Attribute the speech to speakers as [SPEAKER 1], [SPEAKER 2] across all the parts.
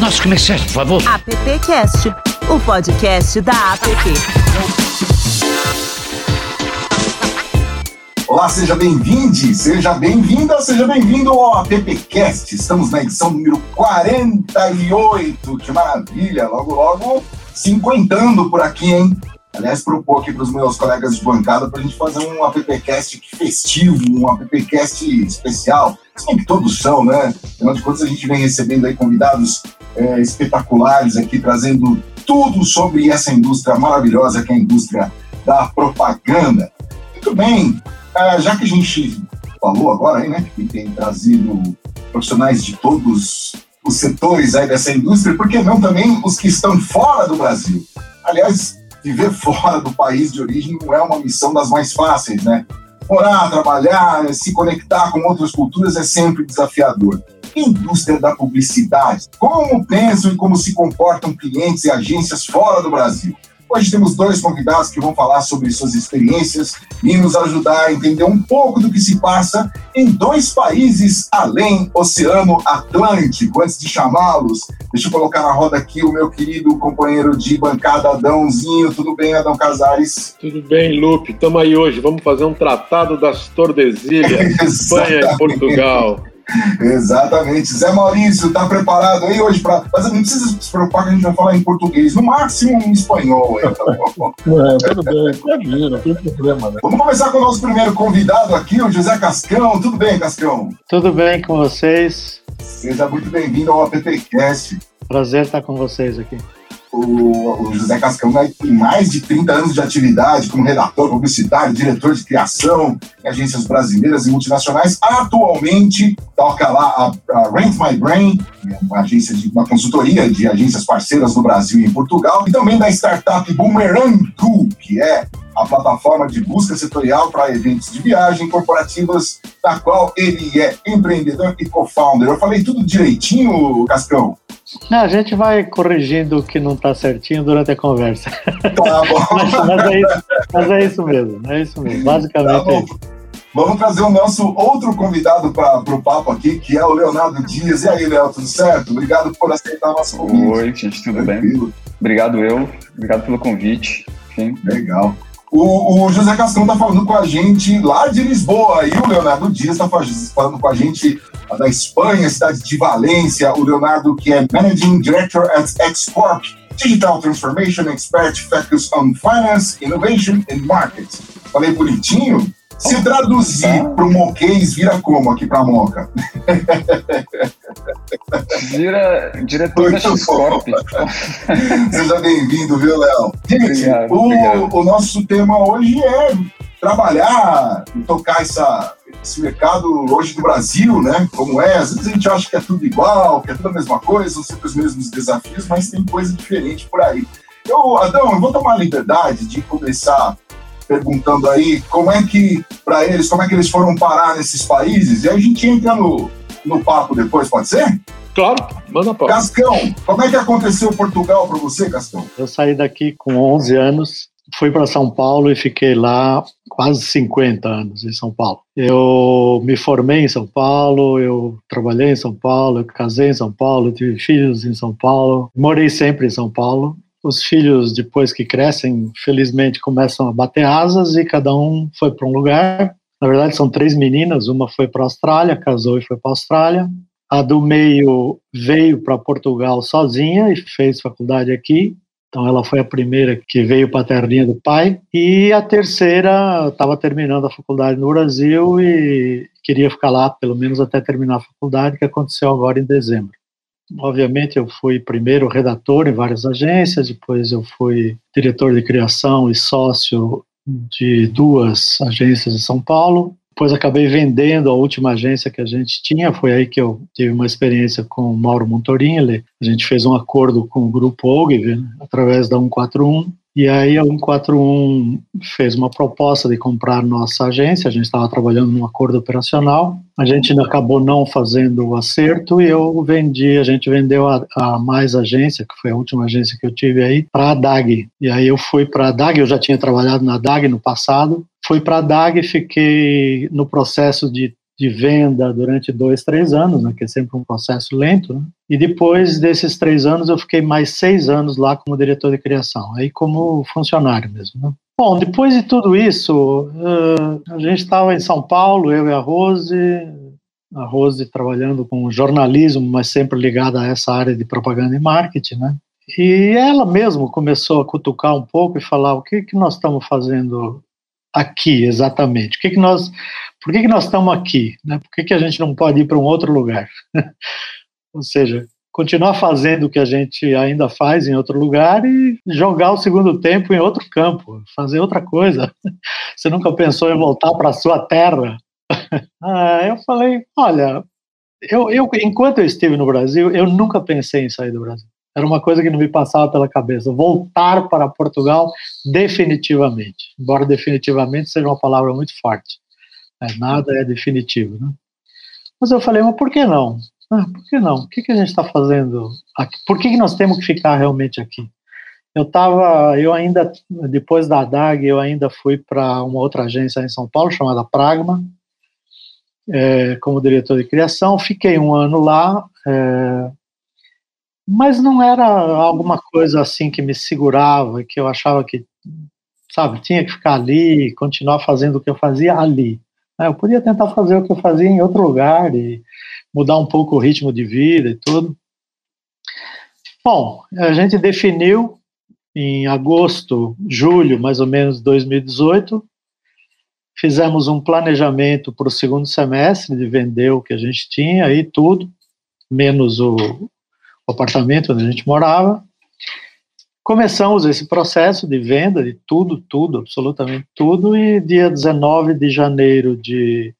[SPEAKER 1] nossos comerciais, por favor.
[SPEAKER 2] AppCast, o podcast da App.
[SPEAKER 3] Olá, seja bem-vindo, seja bem-vinda, seja bem-vindo ao AppCast. Estamos na edição número 48. Que maravilha! Logo, logo, cinquentando por aqui, hein? Aliás, propor aqui para os meus colegas de bancada para a gente fazer um appcast festivo, um appcast especial. Assim que todos são, né? Afinal de contas, a gente vem recebendo aí convidados é, espetaculares aqui, trazendo tudo sobre essa indústria maravilhosa que é a indústria da propaganda. Muito bem, é, já que a gente falou agora aí, né, que tem trazido profissionais de todos os setores aí dessa indústria, por que não também os que estão fora do Brasil? Aliás, viver fora do país de origem não é uma missão das mais fáceis, né? Morar, trabalhar, se conectar com outras culturas é sempre desafiador. Indústria da publicidade. Como pensam e como se comportam clientes e agências fora do Brasil? Hoje temos dois convidados que vão falar sobre suas experiências e nos ajudar a entender um pouco do que se passa em dois países além Oceano Atlântico. Antes de chamá-los, deixa eu colocar na roda aqui o meu querido companheiro de bancada, Adãozinho. Tudo bem, Adão Casares?
[SPEAKER 4] Tudo bem, Lupe. Estamos aí hoje. Vamos fazer um tratado das Tordesilhas, Espanha e Portugal.
[SPEAKER 3] Exatamente. Zé Maurício, está preparado aí hoje para. Mas não precisa se preocupar que a gente vai falar em português, no máximo em espanhol. Aí, tá
[SPEAKER 5] bom? é, tudo bem, pode não tem problema, né?
[SPEAKER 3] Vamos começar com o nosso primeiro convidado aqui, o José Cascão. Tudo bem, Cascão?
[SPEAKER 6] Tudo bem com vocês?
[SPEAKER 3] Seja muito bem-vindo ao AppCast.
[SPEAKER 6] Prazer estar com vocês aqui
[SPEAKER 3] o, o José Cascão né, tem mais de 30 anos de atividade como redator publicitário, diretor de criação em agências brasileiras e multinacionais. Atualmente toca lá a, a Rent My Brain, uma agência de uma consultoria de agências parceiras no Brasil e em Portugal, e também da startup Boomerang Group, que é a plataforma de busca setorial para eventos de viagem corporativas, da qual ele é empreendedor e co-founder. Eu falei tudo direitinho, Cascão?
[SPEAKER 6] Não, a gente vai corrigindo o que não está certinho durante a conversa.
[SPEAKER 3] Tá bom.
[SPEAKER 6] mas, mas, é isso, mas, é isso, mesmo, é isso mesmo. Basicamente tá é isso.
[SPEAKER 3] Vamos trazer o nosso outro convidado para o papo aqui, que é o Leonardo Dias. E aí, Léo, tudo certo? Obrigado por aceitar o nosso convite.
[SPEAKER 7] Oi, gente, tudo Tranquilo. bem? Obrigado eu, obrigado pelo convite. Enfim.
[SPEAKER 3] Legal. O, o, José Cascão está falando com a gente lá de Lisboa e o Leonardo Dias está falando com a gente da Espanha, cidade de Valência. O Leonardo, que é Managing Director at Xcorp, Digital Transformation Expert Focus on Finance, Innovation and Market. Falei bonitinho? Se traduzir para o moquês, vira como aqui para a Moca?
[SPEAKER 7] Vira diretor da Xcorp.
[SPEAKER 3] Seja bem-vindo, viu, Léo? Gente,
[SPEAKER 7] obrigado,
[SPEAKER 3] o,
[SPEAKER 7] obrigado.
[SPEAKER 3] o nosso tema hoje é trabalhar e tocar essa, esse mercado hoje do Brasil, né? Como é, às vezes a gente acha que é tudo igual, que é tudo a mesma coisa, são sempre os mesmos desafios, mas tem coisa diferente por aí. Eu, Adão, eu vou tomar a liberdade de começar perguntando aí como é que, para eles, como é que eles foram parar nesses países, e aí a gente entra no, no papo depois, pode ser?
[SPEAKER 4] Claro, manda para.
[SPEAKER 3] Cascão, como é que aconteceu Portugal para você, Cascão?
[SPEAKER 6] Eu saí daqui com 11 anos, fui para São Paulo e fiquei lá quase 50 anos em São Paulo. Eu me formei em São Paulo, eu trabalhei em São Paulo, eu casei em São Paulo, tive filhos em São Paulo, morei sempre em São Paulo os filhos, depois que crescem, felizmente começam a bater asas e cada um foi para um lugar. Na verdade, são três meninas: uma foi para a Austrália, casou e foi para a Austrália. A do meio veio para Portugal sozinha e fez faculdade aqui. Então, ela foi a primeira que veio para a terrinha do pai. E a terceira estava terminando a faculdade no Brasil e queria ficar lá, pelo menos até terminar a faculdade, que aconteceu agora em dezembro. Obviamente, eu fui primeiro redator em várias agências, depois eu fui diretor de criação e sócio de duas agências em São Paulo. Depois acabei vendendo a última agência que a gente tinha, foi aí que eu tive uma experiência com o Mauro Montorini. A gente fez um acordo com o grupo Ogilvy, né, através da 141, e aí a 141 fez uma proposta de comprar nossa agência, a gente estava trabalhando num acordo operacional, a gente acabou não fazendo o acerto e eu vendi, a gente vendeu a, a Mais Agência, que foi a última agência que eu tive aí, para a DAG. E aí eu fui para a DAG, eu já tinha trabalhado na DAG no passado, fui para a DAG fiquei no processo de de venda durante dois, três anos, né, que é sempre um processo lento, né? e depois desses três anos eu fiquei mais seis anos lá como diretor de criação, aí como funcionário mesmo. Né? Bom, depois de tudo isso, uh, a gente estava em São Paulo, eu e a Rose, a Rose trabalhando com jornalismo, mas sempre ligada a essa área de propaganda e marketing, né? E ela mesma começou a cutucar um pouco e falar o que que nós estamos fazendo aqui exatamente, que que nós, por que que nós estamos aqui, né? Por que que a gente não pode ir para um outro lugar? Ou seja, continuar fazendo o que a gente ainda faz em outro lugar e jogar o segundo tempo em outro campo, fazer outra coisa. Você nunca pensou em voltar para a sua terra? ah, eu falei, olha, eu, eu, enquanto eu estive no Brasil, eu nunca pensei em sair do Brasil. Era uma coisa que não me passava pela cabeça. Voltar para Portugal definitivamente. Embora definitivamente seja uma palavra muito forte. Né? Nada é definitivo. Né? Mas eu falei, mas por que não? Ah, por que não? O que, que a gente está fazendo aqui? Por que, que nós temos que ficar realmente aqui? Eu estava, eu ainda, depois da DAG, eu ainda fui para uma outra agência em São Paulo, chamada Pragma, é, como diretor de criação. Fiquei um ano lá, é, mas não era alguma coisa assim que me segurava, que eu achava que, sabe, tinha que ficar ali, continuar fazendo o que eu fazia ali. É, eu podia tentar fazer o que eu fazia em outro lugar e mudar um pouco o ritmo de vida e tudo. Bom, a gente definiu em agosto, julho, mais ou menos 2018, fizemos um planejamento para o segundo semestre de vender o que a gente tinha e tudo, menos o, o apartamento onde a gente morava. Começamos esse processo de venda de tudo, tudo, absolutamente tudo, e dia 19 de janeiro de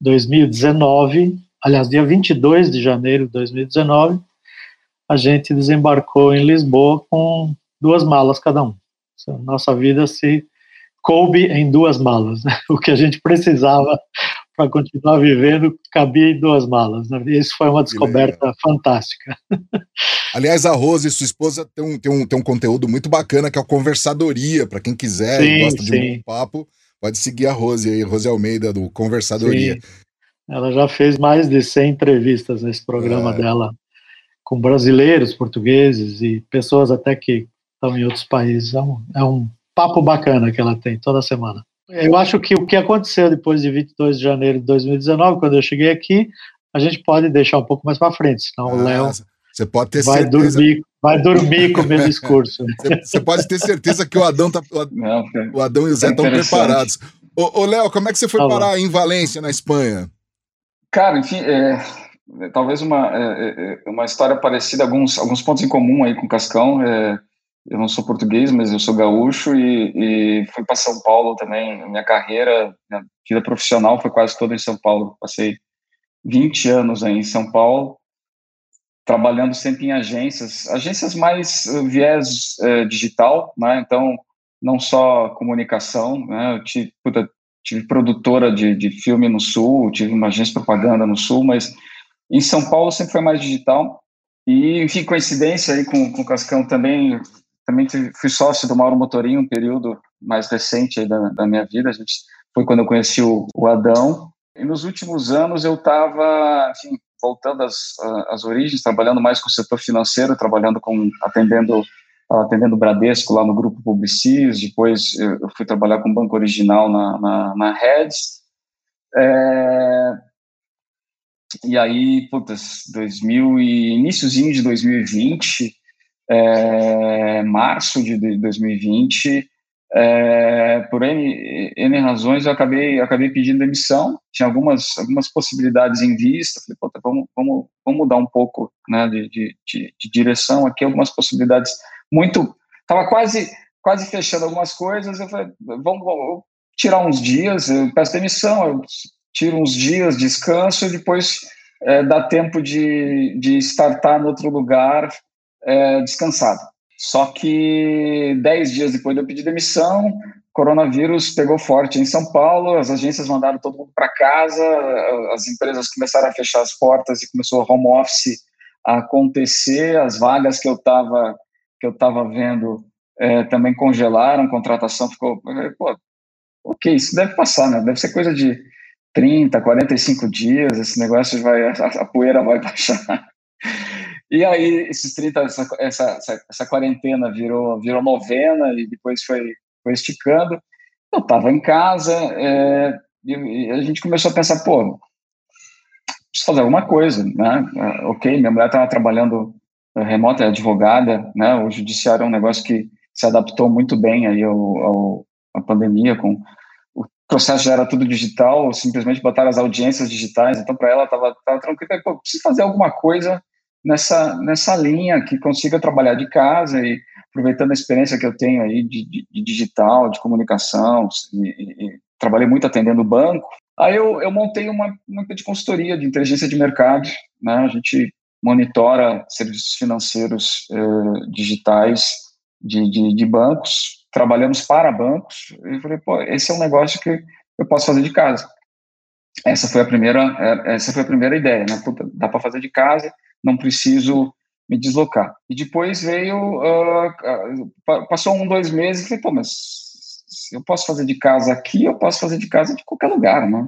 [SPEAKER 6] 2019 aliás, dia 22 de janeiro de 2019, a gente desembarcou em Lisboa com duas malas cada um. Nossa vida se coube em duas malas. Né? O que a gente precisava para continuar vivendo cabia em duas malas. Né? Isso foi uma descoberta fantástica.
[SPEAKER 1] Aliás, a Rose, sua esposa, tem um, tem, um, tem um conteúdo muito bacana que é o Conversadoria. Para quem quiser sim, e gosta sim. de um papo, pode seguir a Rose aí, Rose Almeida, do Conversadoria. Sim.
[SPEAKER 6] Ela já fez mais de 100 entrevistas nesse programa é. dela com brasileiros, portugueses e pessoas até que estão em outros países. É um, é um papo bacana que ela tem toda semana. Eu acho que o que aconteceu depois de 22 de janeiro de 2019, quando eu cheguei aqui, a gente pode deixar um pouco mais para frente, senão ah, o Léo
[SPEAKER 1] você pode ter
[SPEAKER 6] vai
[SPEAKER 1] certeza.
[SPEAKER 6] Dormir, vai dormir com o meu discurso.
[SPEAKER 1] Você pode ter certeza que o Adão, tá, o, Adão e o Zé estão preparados. Ô, Léo, como é que você foi tá parar em Valência, na Espanha?
[SPEAKER 7] Cara, enfim, é, talvez uma, é, é, é, uma história parecida, alguns, alguns pontos em comum aí com o Cascão. É, eu não sou português, mas eu sou gaúcho e, e fui para São Paulo também. Minha carreira, minha vida profissional foi quase toda em São Paulo. Passei 20 anos aí em São Paulo, trabalhando sempre em agências, agências mais uh, viés uh, digital, né? Então, não só comunicação, né? Eu tive, puta, tive produtora de, de filme no Sul, tive uma agência de propaganda no Sul, mas em São Paulo sempre foi mais digital. E, enfim, coincidência aí com, com o Cascão também, também fui sócio do Mauro Motorinho, um período mais recente da, da minha vida. A gente foi quando eu conheci o, o Adão. E nos últimos anos eu estava, voltando às, às origens, trabalhando mais com o setor financeiro, trabalhando com, atendendo atendendo o Bradesco lá no grupo Publicis, depois eu fui trabalhar com o Banco Original na, na, na é, e aí, putz, 2000 e iníciozinho de 2020, é, março de 2020, é, por N, N razões, eu acabei, eu acabei pedindo demissão. Tinha algumas, algumas possibilidades em vista. Falei, Pô, vamos, vamos, vamos mudar um pouco né, de, de, de, de direção aqui, algumas possibilidades muito. Estava quase, quase fechando algumas coisas. Eu falei, vamos, vamos tirar uns dias, eu peço demissão, eu tiro uns dias, descanso depois é, dá tempo de, de startar no outro lugar é, descansado. Só que dez dias depois de eu pedir demissão, coronavírus pegou forte em São Paulo, as agências mandaram todo mundo para casa, as empresas começaram a fechar as portas e começou o home office a acontecer, as vagas que eu estava que eu estava vendo é, também congelaram, contratação ficou, pô, ok, isso deve passar, né? Deve ser coisa de 30, 45 dias, esse negócio vai, a, a poeira vai baixar. E aí, esses 30, essa, essa, essa, quarentena virou, virou novena e depois foi, foi esticando. Eu estava em casa é, e, a gente começou a pensar, pô, preciso fazer alguma coisa, né? É, ok, minha mulher estava trabalhando é, remota, é advogada, né? O judiciário é um negócio que se adaptou muito bem aí ao, ao à pandemia, com o processo já era tudo digital, simplesmente botaram as audiências digitais, então para ela estava tranquilo, pô, preciso fazer alguma coisa nessa, nessa linha que consiga trabalhar de casa e aproveitando a experiência que eu tenho aí de, de, de digital, de comunicação, e, e, trabalhei muito atendendo banco, aí eu, eu montei uma, uma de consultoria de inteligência de mercado, né, a gente monitora serviços financeiros eh, digitais de, de, de, bancos, trabalhamos para bancos, e falei, pô, esse é um negócio que eu posso fazer de casa. Essa foi a primeira, eh, essa foi a primeira ideia, né? Puta, dá para fazer de casa, não preciso me deslocar. E depois veio, uh, passou um, dois meses, e falei, pô, mas eu posso fazer de casa aqui, eu posso fazer de casa de qualquer lugar, né?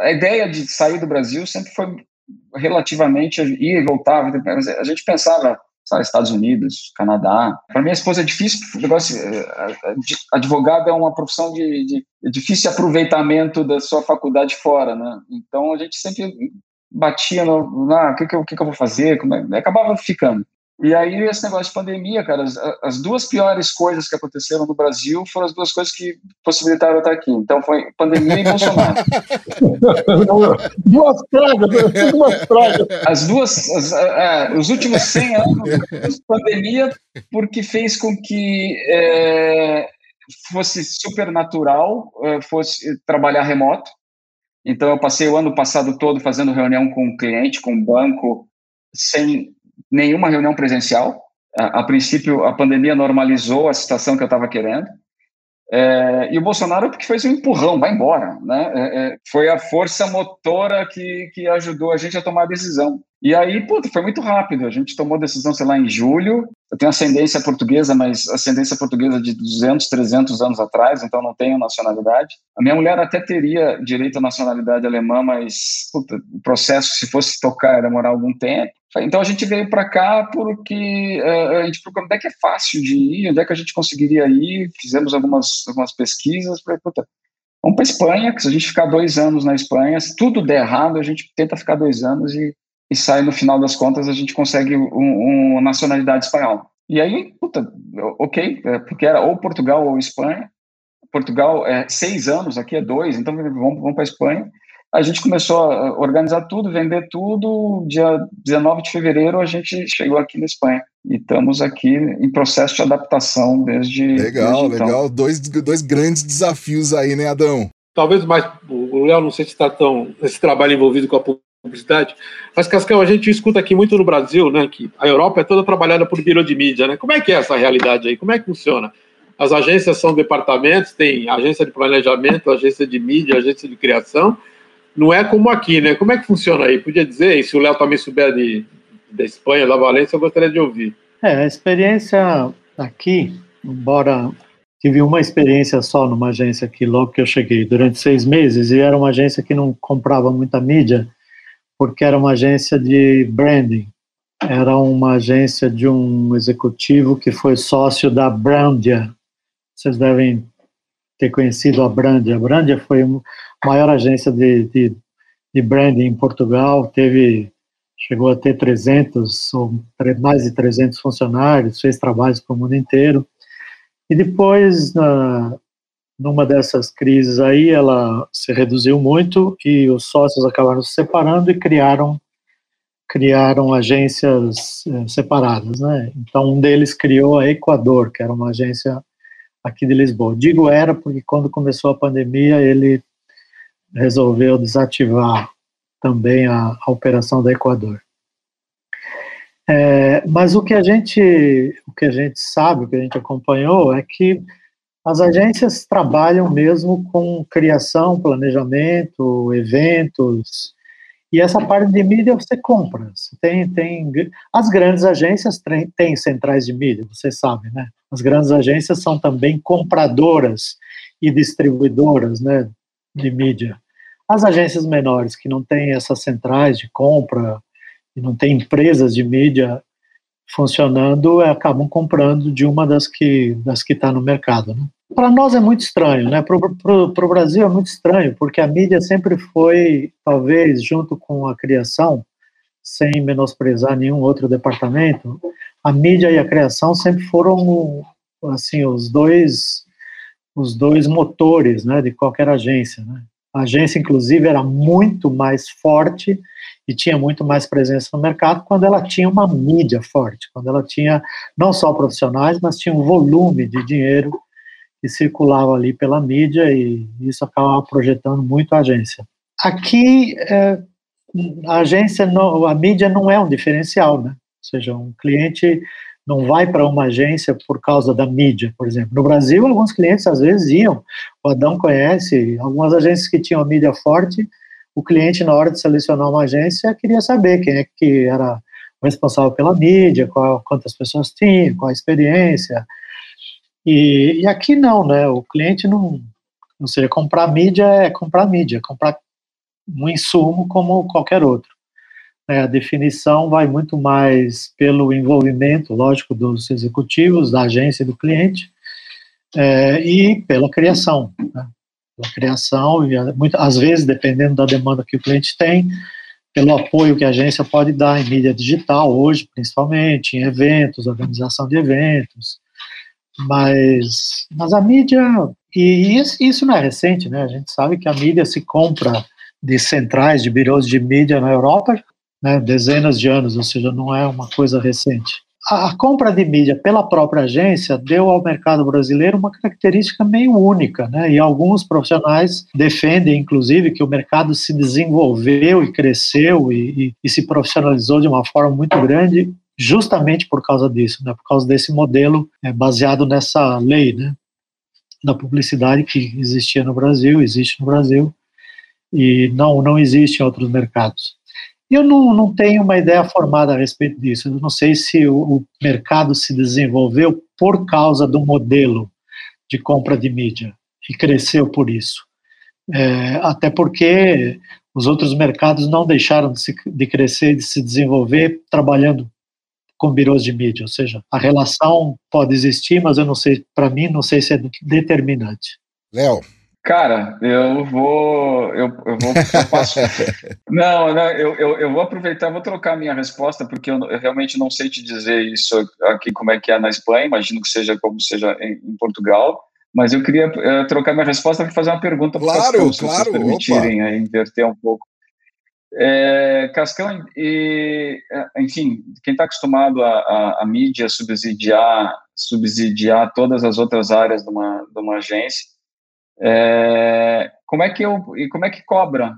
[SPEAKER 7] A ideia de sair do Brasil sempre foi relativamente ir e voltar. A gente pensava, sabe, Estados Unidos, Canadá. Para minha esposa é difícil, negócio, eh, advogado é uma profissão de, de, de difícil aproveitamento da sua faculdade fora, né? Então a gente sempre batia no, na, o que, que, eu, que, que eu vou fazer, como é, acabava ficando. E aí esse negócio de pandemia, cara, as, as, duas piores coisas que aconteceram no Brasil foram as duas coisas que possibilitaram eu estar aqui. Então foi pandemia e Bolsonaro.
[SPEAKER 5] duas pragas, duas pragas.
[SPEAKER 7] As duas, as, os últimos 100 anos pandemia porque fez com que é, fosse super natural, é, fosse trabalhar remoto. Então, eu passei o ano passado todo fazendo reunião com o cliente, com o banco, sem nenhuma reunião presencial. A, a princípio, a pandemia normalizou a situação que eu estava querendo. É, e o Bolsonaro porque fez um empurrão, vai embora, né? É, é, foi a força motora que, que ajudou a gente a tomar a decisão. E aí, puta, foi muito rápido. A gente tomou a decisão, sei lá, em julho. Eu tenho ascendência portuguesa, mas ascendência portuguesa de 200, 300 anos atrás, então não tenho nacionalidade. A minha mulher até teria direito à nacionalidade alemã, mas puta, o processo, se fosse tocar, ia demorar algum tempo. Então a gente veio para cá porque uh, a gente procurou onde é que é fácil de ir, onde é que a gente conseguiria ir. Fizemos algumas, algumas pesquisas. Falei, puta, vamos para Espanha, que se a gente ficar dois anos na Espanha, se tudo der errado, a gente tenta ficar dois anos e e sai no final das contas a gente consegue uma um nacionalidade espanhola. E aí, puta, ok, é, porque era ou Portugal ou Espanha. Portugal é seis anos, aqui é dois, então vamos, vamos para a Espanha. A gente começou a organizar tudo, vender tudo. Dia 19 de fevereiro a gente chegou aqui na Espanha. E estamos aqui em processo de adaptação desde.
[SPEAKER 1] Legal, desde então. legal. Dois, dois grandes desafios aí, né, Adão?
[SPEAKER 4] Talvez mais. O Léo não sei se está tão nesse trabalho envolvido com a publicidade. Mas, Cascão, a gente escuta aqui muito no Brasil, né, que a Europa é toda trabalhada por biro de mídia, né? Como é que é essa realidade aí? Como é que funciona? As agências são departamentos, tem agência de planejamento, agência de mídia, agência de criação. Não é como aqui, né? Como é que funciona aí? Podia dizer, e se o Léo também souber de, da Espanha, da Valência, eu gostaria de ouvir.
[SPEAKER 6] É, a experiência aqui, embora tive uma experiência só numa agência aqui logo que eu cheguei, durante seis meses, e era uma agência que não comprava muita mídia, porque era uma agência de branding. Era uma agência de um executivo que foi sócio da Brandia. Vocês devem ter conhecido a Brandia. A Brandia foi a maior agência de, de, de branding em Portugal, teve chegou a ter 300 ou mais de 300 funcionários, fez trabalhos para o mundo inteiro. E depois, na, numa dessas crises aí, ela se reduziu muito e os sócios acabaram se separando e criaram criaram agências eh, separadas, né? Então um deles criou a Equador, que era uma agência aqui de Lisboa. Digo era porque quando começou a pandemia ele resolveu desativar também a, a operação da Equador. É, mas o que a gente o que a gente sabe, o que a gente acompanhou é que as agências trabalham mesmo com criação, planejamento, eventos, e essa parte de mídia você compra. Você tem, tem, as grandes agências têm centrais de mídia, você sabe, né? As grandes agências são também compradoras e distribuidoras né, de mídia. As agências menores que não têm essas centrais de compra e não têm empresas de mídia funcionando, acabam comprando de uma das que das que está no mercado. Né? Para nós é muito estranho, né? Para o Brasil é muito estranho, porque a mídia sempre foi, talvez, junto com a criação, sem menosprezar nenhum outro departamento, a mídia e a criação sempre foram assim os dois os dois motores, né, de qualquer agência. Né? A agência, inclusive, era muito mais forte e tinha muito mais presença no mercado quando ela tinha uma mídia forte, quando ela tinha não só profissionais, mas tinha um volume de dinheiro que circulava ali pela mídia e isso acabava projetando muito a agência. Aqui, é, a agência, não, a mídia não é um diferencial, né? Ou seja, um cliente não vai para uma agência por causa da mídia, por exemplo. No Brasil, alguns clientes às vezes iam, o Adão conhece, algumas agências que tinham mídia forte, o cliente, na hora de selecionar uma agência, queria saber quem é que era o responsável pela mídia, qual, quantas pessoas tinha, qual a experiência. E, e aqui não, né? O cliente não. Ou seja, comprar mídia é comprar mídia, comprar um insumo como qualquer outro. É, a definição vai muito mais pelo envolvimento, lógico, dos executivos, da agência e do cliente, é, e pela criação. Né? Pela criação, e muito, às vezes, dependendo da demanda que o cliente tem, pelo apoio que a agência pode dar em mídia digital, hoje, principalmente, em eventos, organização de eventos. Mas, mas a mídia, e isso não é recente, né? A gente sabe que a mídia se compra de centrais, de birôs de mídia na Europa né, dezenas de anos, ou seja, não é uma coisa recente. A, compra de mídia pela própria agência deu ao mercado brasileiro uma característica meio única, né, e alguns profissionais defendem, inclusive, que o mercado se desenvolveu e cresceu e, e, e se profissionalizou de uma forma muito grande justamente por causa disso, né, por causa desse modelo é, baseado nessa lei, né, da publicidade que existia no Brasil, existe no Brasil, e não, não existe em outros mercados. Eu não, não tenho uma ideia formada a respeito disso. Eu não sei se o, o mercado se desenvolveu por causa do modelo de compra de mídia e cresceu por isso. É, até porque os outros mercados não deixaram de, se, de crescer, de se desenvolver trabalhando com birôs de mídia, ou seja, a relação pode existir, mas eu não sei, para mim, não sei se é determinante.
[SPEAKER 1] Léo,
[SPEAKER 7] Cara, eu vou. Eu, eu vou. Eu não, não eu, eu, eu, vou aproveitar, vou trocar minha resposta, porque eu, eu, realmente não sei te dizer isso aqui, como é que é na Espanha, imagino que seja como seja em, em Portugal. Mas eu queria uh, trocar minha resposta para fazer uma pergunta
[SPEAKER 1] para claro,
[SPEAKER 7] se
[SPEAKER 1] claro,
[SPEAKER 7] vocês permitirem aí, inverter um pouco. É, Cascão, e, é, enfim, quem está acostumado a, a, a mídia subsidiar, subsidiar todas as outras áreas de uma, de uma agência, é, como é que eu e como é que cobra?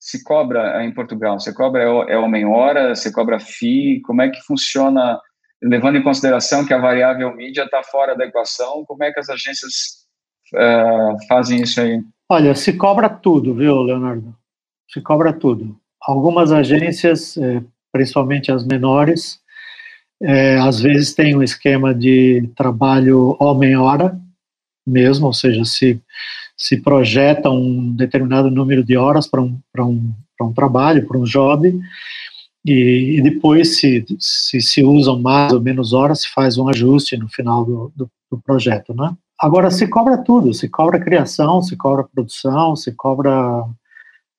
[SPEAKER 7] Se cobra em Portugal? Você cobra é, é homem hora? Você cobra FII? Como é que funciona? Levando em consideração que a variável mídia está fora da equação, como é que as agências é, fazem isso aí?
[SPEAKER 6] Olha, se cobra tudo, viu, Leonardo? Se cobra tudo. Algumas agências, é, principalmente as menores, é, às vezes tem um esquema de trabalho homem-hora, mesmo, ou seja, se, se projeta um determinado número de horas para um, um, um trabalho, para um job, e, e, depois, se, se se usam mais ou menos horas, se faz um ajuste no final do, do, do projeto, né? Agora, se cobra tudo, se cobra criação, se cobra produção, se cobra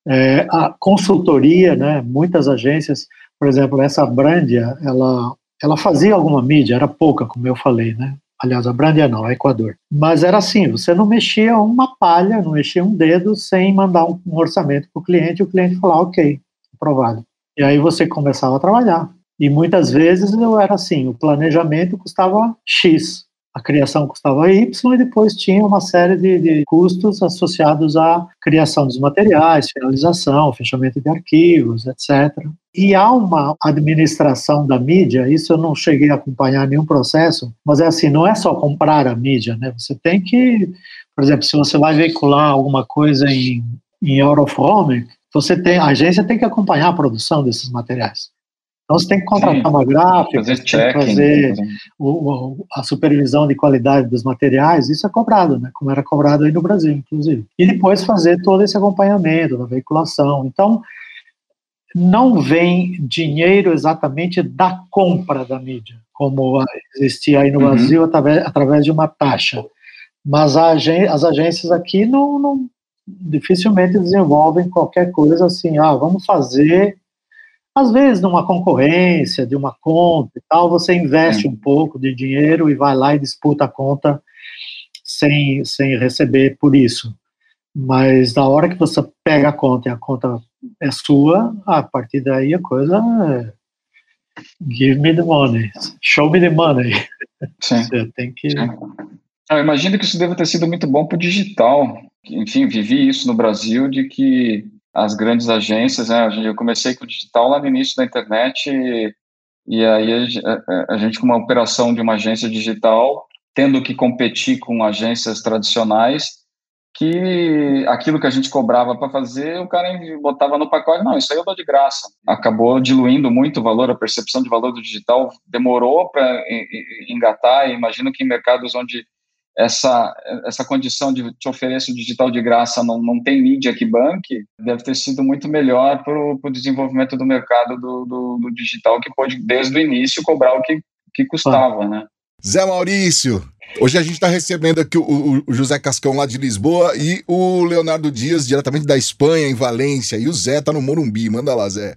[SPEAKER 6] é, a consultoria, né? Muitas agências, por exemplo, essa Brandia, ela, ela fazia alguma mídia, era pouca, como eu falei, né? Aliás, a Brandia não, a Equador. Mas era assim, você não mexia uma palha, não mexia um dedo sem mandar um, um orçamento para o cliente e o cliente falar, ok, aprovado. E aí você começava a trabalhar. E muitas vezes eu era assim, o planejamento custava X, a criação custava Y e depois tinha uma série de, de, custos associados à criação dos materiais, finalização, fechamento de arquivos, etc. E há uma administração da mídia, isso eu não cheguei a acompanhar nenhum processo, mas é assim, não é só comprar a mídia, né? Você tem que, por exemplo, se você vai veicular alguma coisa em, em Eurofrome, você tem, a agência tem que acompanhar a produção desses materiais. Então você tem que contratar Sim. uma gráfica, fazer tem que fazer o, o, a supervisão de qualidade dos materiais, isso é cobrado, né? Como era cobrado aí no Brasil, inclusive. E depois fazer todo esse acompanhamento da veiculação. Então, não vem dinheiro exatamente da compra da mídia, como existia aí no uhum. Brasil através, através de uma taxa. Mas agen as agências aqui não, não, dificilmente desenvolvem qualquer coisa assim, ah, vamos fazer às vezes, numa concorrência de uma conta e tal, você investe um pouco de dinheiro e vai lá e disputa a conta sem, sem receber por isso. Mas da hora que você pega a conta e a conta é sua, a partir daí a coisa é give me the money, show me the money.
[SPEAKER 7] Sim. Você tem que. Eu imagino que isso deve ter sido muito bom para o digital. Enfim, vivi isso no Brasil, de que as grandes agências, né? Eu comecei com o digital lá no início da internet e, e aí a, a, gente com uma operação de uma agência digital tendo que competir com agências tradicionais que aquilo que a gente cobrava para fazer, o cara botava no pacote, não, isso aí eu dou de graça. Acabou diluindo muito o valor, a percepção de valor do digital demorou para engatar, e imagino que em mercados onde essa, essa condição de te oferecer o digital de graça não, não tem mídia que banque, deve ter sido muito melhor para o desenvolvimento do mercado do, do, do, digital, que pode, desde o início, cobrar o que, que custava, né?
[SPEAKER 1] Zé Maurício, hoje a gente está recebendo aqui o, o, José Cascão lá de Lisboa e o Leonardo Dias, diretamente da Espanha, em Valência, e o Zé está no Morumbi. Manda lá, Zé.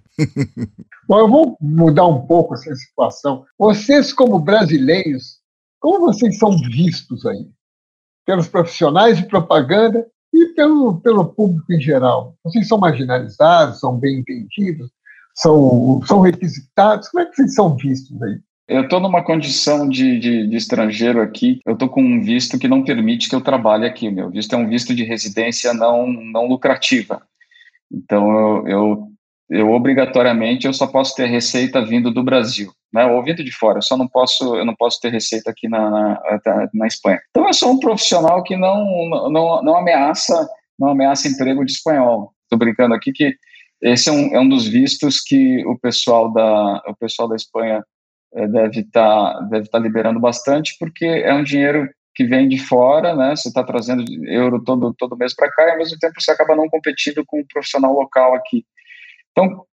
[SPEAKER 5] Bom, eu vou mudar um pouco essa situação. Vocês, como brasileiros, como vocês são vistos aí? Pelos profissionais de propaganda e pelo, pelo público em geral? Vocês são marginalizados, são bem entendidos, são, são requisitados? Como é que vocês são vistos aí?
[SPEAKER 7] Eu estou numa condição de, de, de, estrangeiro aqui. Eu estou com um visto que não permite que eu trabalhe aqui. Meu visto é um visto de residência não, não lucrativa. Então, eu, eu eu obrigatoriamente eu só posso ter receita vindo do Brasil, né? Ou vindo de fora. Eu só não posso, eu não posso ter receita aqui na, na, na Espanha. Então eu sou um profissional que não não, não ameaça não ameaça emprego de espanhol. Estou brincando aqui que esse é um, é um dos vistos que o pessoal da o pessoal da Espanha é, deve estar tá, deve tá liberando bastante porque é um dinheiro que vem de fora, né? Você está trazendo euro todo todo mês para cá e ao mesmo tempo você acaba não competindo com o profissional local aqui. Então,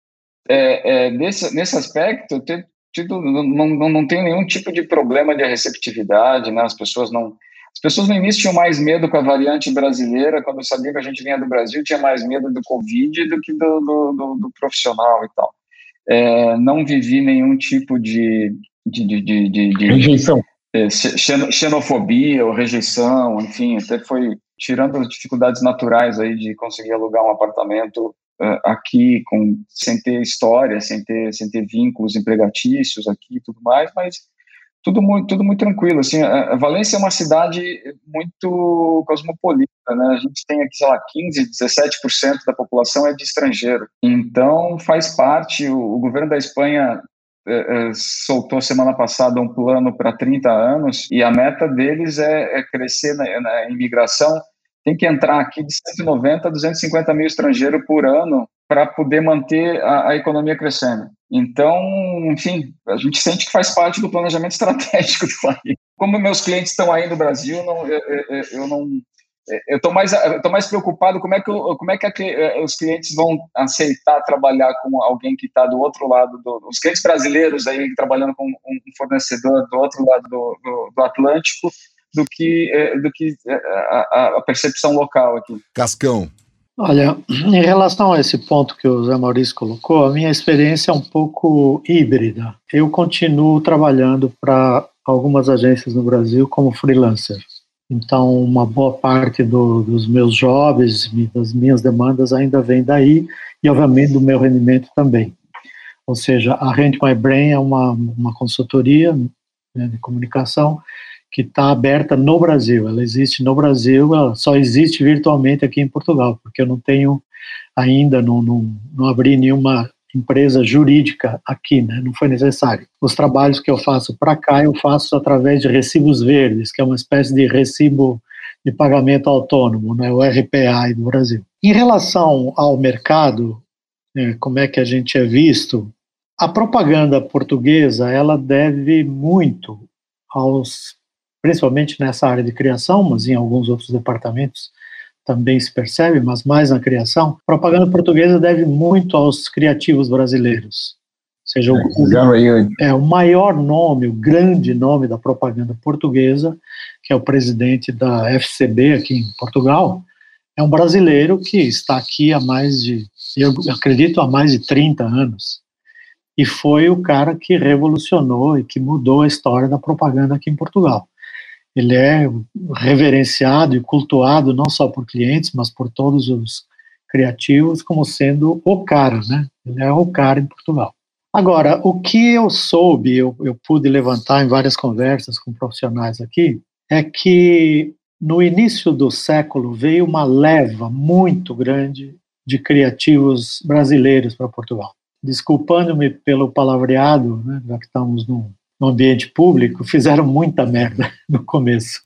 [SPEAKER 7] é, é, nesse, nesse aspecto, eu tenho tido, não, não, não tenho nenhum tipo de problema de receptividade, né? As pessoas não. As pessoas no início tinham mais medo com a variante brasileira, quando sabiam que a gente vinha do Brasil, tinha mais medo do Covid do que do, do, do, do profissional e tal. É, não vivi nenhum tipo de. de, de, de, de
[SPEAKER 5] rejeição.
[SPEAKER 7] É, xenofobia ou rejeição, enfim, até foi tirando as dificuldades naturais aí de conseguir alugar um apartamento aqui com sem ter história, sem ter sem ter vínculos empregatícios aqui e tudo mais, mas tudo muito tudo muito tranquilo assim. Valência é uma cidade muito cosmopolita, né? A gente tem aqui sei lá 15, 17% da população é de estrangeiro. Então faz parte o, o governo da Espanha soltou semana passada um plano para 30 anos e a meta deles é, é crescer na, na, imigração tem que entrar aqui de 190 a 250 mil estrangeiros por ano para poder manter a, a, economia crescendo. Então, enfim, a gente sente que faz parte do planejamento estratégico do país. Como meus clientes estão aí no Brasil, não, eu, eu, eu não eu estou mais tô mais preocupado como é que como é que a, os clientes vão aceitar trabalhar com alguém que está do outro lado do, os clientes brasileiros aí trabalhando com um fornecedor do outro lado do, do, do Atlântico do que, é, do que é, a, a percepção local aqui.
[SPEAKER 1] Cascão.
[SPEAKER 6] Olha, em relação a esse ponto que o Zé Maurício colocou, a minha experiência é um pouco híbrida. Eu continuo trabalhando para algumas agências no Brasil como freelancer. Então, uma boa parte do, dos meus jobs, das minhas demandas ainda vem daí e, obviamente, do meu rendimento também. Ou seja, a Rent My Brain é uma, uma consultoria né, de comunicação que está aberta no Brasil. Ela existe no Brasil, ela só existe virtualmente aqui em Portugal, porque eu não tenho ainda, não, não, não abri nenhuma empresa jurídica aqui, né? não foi necessário. Os trabalhos que eu faço para cá, eu faço através de recibos verdes, que é uma espécie de recibo de pagamento autônomo, né? o RPA do Brasil. Em relação ao mercado, né, como é que a gente é visto, A propaganda portuguesa, ela deve muito aos, principalmente nessa área de criação, mas em alguns outros departamentos também se percebe, mas mais na criação, a propaganda portuguesa deve muito aos criativos brasileiros. Ou seja, o, é, o maior nome, o grande nome da propaganda portuguesa, que é o presidente da FCB aqui em Portugal, é um brasileiro que está aqui há mais de, eu acredito, há mais de 30 anos. E foi o cara que revolucionou e que mudou a história da propaganda aqui em Portugal. Ele é reverenciado e cultuado não só por clientes, mas por todos os criativos como sendo o cara, né? Ele é o cara em Portugal. Agora, o que eu soube, eu, eu pude levantar em várias conversas com profissionais aqui, é que no início do século veio uma leva muito grande de criativos brasileiros para Portugal. Desculpando-me pelo palavreado, né, já que estamos no, no ambiente público, fizeram muita merda no começo.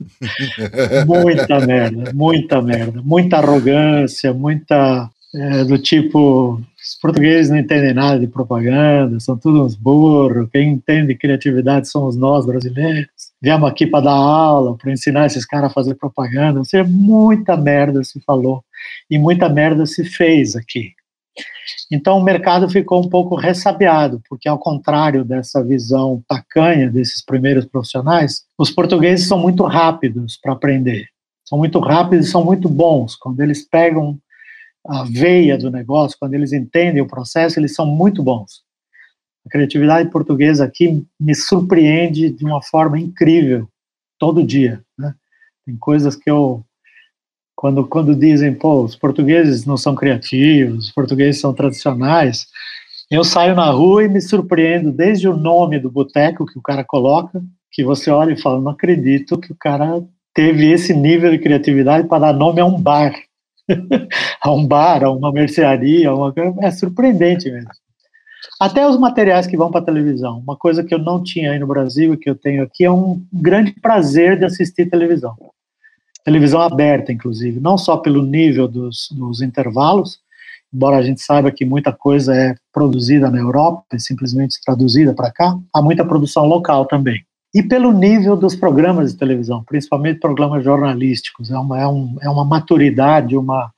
[SPEAKER 6] muita merda, muita merda. Muita arrogância, muita. É, do tipo, os portugueses não entendem nada de propaganda, são todos uns burros, quem entende criatividade somos nós brasileiros viemos aqui para dar aula, para ensinar esses caras a fazer propaganda. Seja, muita merda se falou e muita merda se fez aqui. Então o mercado ficou um pouco ressabiado, porque ao contrário dessa visão tacanha desses primeiros profissionais, os portugueses são muito rápidos para aprender. São muito rápidos e são muito bons. Quando eles pegam a veia do negócio, quando eles entendem o processo, eles são muito bons. A criatividade portuguesa aqui me surpreende de uma forma incrível todo dia. Né? Tem coisas que eu quando quando dizem pô os portugueses não são criativos, os portugueses são tradicionais, eu saio na rua e me surpreendo desde o nome do boteco que o cara coloca, que você olha e fala não acredito que o cara teve esse nível de criatividade para dar nome a um bar, a um bar, a uma mercearia, uma é surpreendente mesmo. Até os materiais que vão para a televisão. Uma coisa que eu não tinha aí no Brasil e que eu tenho aqui é um grande prazer de assistir televisão. Televisão aberta, inclusive, não só pelo nível dos, dos intervalos, embora a gente saiba que muita coisa é produzida na Europa e simplesmente traduzida para cá, há muita produção local também. E pelo nível dos programas de televisão, principalmente programas jornalísticos, é uma, é um, é uma maturidade uma,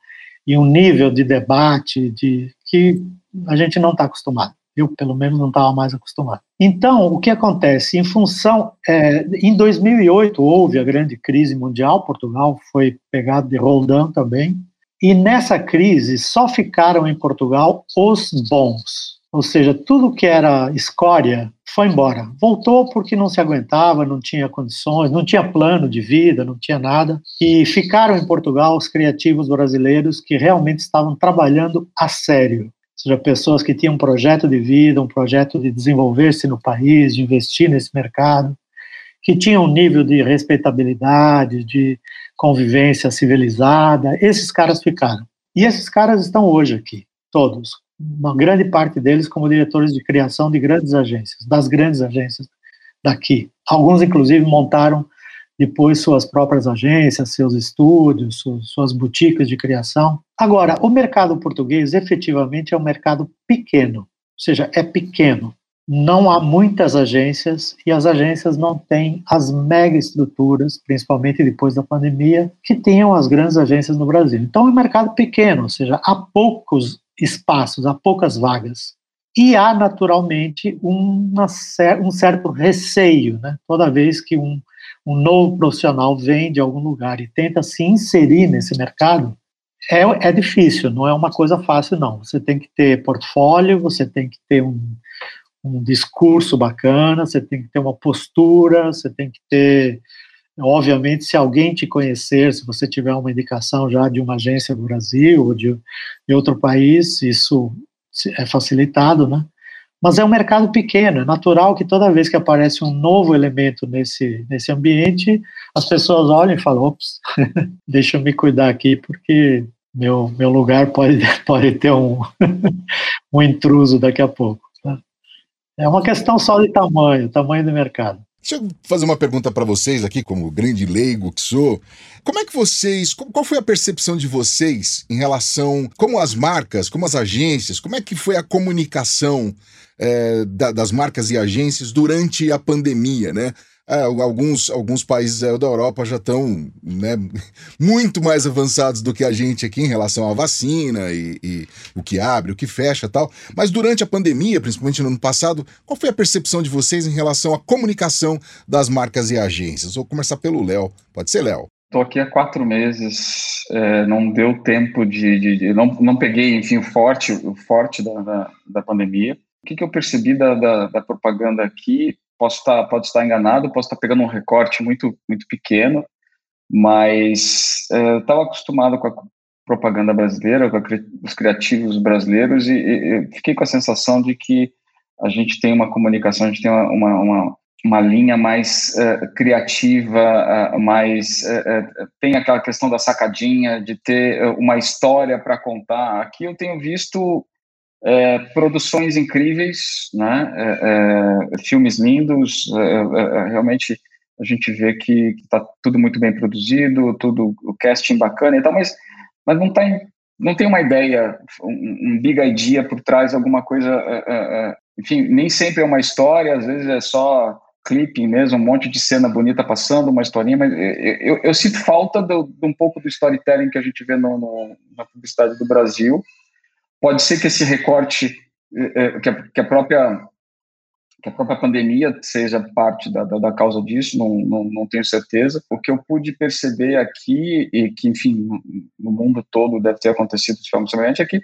[SPEAKER 6] e um nível de debate de, que a gente não está acostumado. Eu, pelo menos, não estava mais acostumado. Então, o que acontece? Em função. É, em 2008, houve a grande crise mundial, Portugal foi pegado de roldão também, e nessa crise só ficaram em Portugal os bons. Ou seja, tudo que era escória foi embora. Voltou porque não se aguentava, não tinha condições, não tinha plano de vida, não tinha nada. E ficaram em Portugal os criativos brasileiros que realmente estavam trabalhando a sério seja, pessoas que tinham um projeto de vida, um projeto de desenvolver-se no país, de investir nesse mercado, que tinham um nível de respeitabilidade, de convivência civilizada, esses caras ficaram. E esses caras estão hoje aqui, todos, uma grande parte deles como diretores de criação de grandes agências, das grandes agências daqui. Alguns, inclusive, montaram depois suas próprias agências, seus estúdios, suas boutiques de criação. Agora, o mercado português efetivamente é um mercado pequeno, ou seja, é pequeno. Não há muitas agências e as agências não têm as mega estruturas, principalmente depois da pandemia, que tinham as grandes agências no Brasil. Então é um mercado pequeno, ou seja, há poucos espaços, há poucas vagas. E há, naturalmente, uma, um certo receio, né? toda vez que um, um novo profissional vem de algum lugar e tenta se inserir nesse mercado, é, é difícil, não é uma coisa fácil, não. Você tem que ter portfólio, você tem que ter um, um discurso bacana, você tem que ter uma postura, você tem que ter. Obviamente, se alguém te conhecer, se você tiver uma indicação já de uma agência do Brasil ou de, de outro país, isso é facilitado, né? Mas é um mercado pequeno, é natural que toda vez que aparece um novo elemento nesse, nesse ambiente, as pessoas olham e falam: ops, deixa eu me cuidar aqui, porque meu, meu lugar pode, pode ter um, um intruso daqui a pouco. É uma questão só de tamanho, tamanho do mercado.
[SPEAKER 3] Deixa eu fazer uma pergunta para vocês aqui, como grande leigo que sou. Como é que vocês, qual foi a percepção de vocês em relação, como as marcas, como as agências, como é que foi a comunicação é, da, das marcas e agências durante a pandemia, né? É, alguns, alguns países é, da Europa já estão né, muito mais avançados do que a gente aqui em relação à vacina e, e, o que abre, o que fecha tal. Mas durante a pandemia, principalmente no ano passado, qual foi a percepção de vocês em relação à comunicação das marcas e agências? Vou começar pelo Léo. Pode ser, Léo.
[SPEAKER 7] Estou aqui há quatro meses, é, não deu tempo de, de, de, não, não peguei, enfim, o forte, o forte da, da, da pandemia. O que, que eu percebi da, da, da propaganda aqui posso estar, pode estar enganado, posso estar pegando um recorte muito, muito pequeno, mas é, eu estava acostumado com a propaganda brasileira, com os criativos brasileiros, e, e, fiquei com a sensação de que a gente tem uma comunicação, a gente tem uma, uma, uma, linha mais é, criativa, mais é, tem aquela questão da sacadinha, de ter uma história para contar. Aqui eu tenho visto é, produções incríveis, né? É, é, filmes lindos, é, é, realmente a gente vê que está tudo muito bem produzido, tudo o casting bacana e tal, mas, mas não não tem uma ideia, um, um big idea por trás, alguma coisa, enfim, nem sempre é uma história, às vezes é só clipe mesmo, um monte de cena bonita passando, uma historinha, mas eu, eu sinto falta de um pouco do storytelling que a gente vê no, no, na publicidade do Brasil, Pode ser que esse recorte, eh, eh, que a, própria que a própria pandemia seja parte da, da, da, causa disso, não, não, não tenho certeza. O que eu pude perceber aqui, e que, enfim, no mundo todo deve ter acontecido de forma semelhante, é que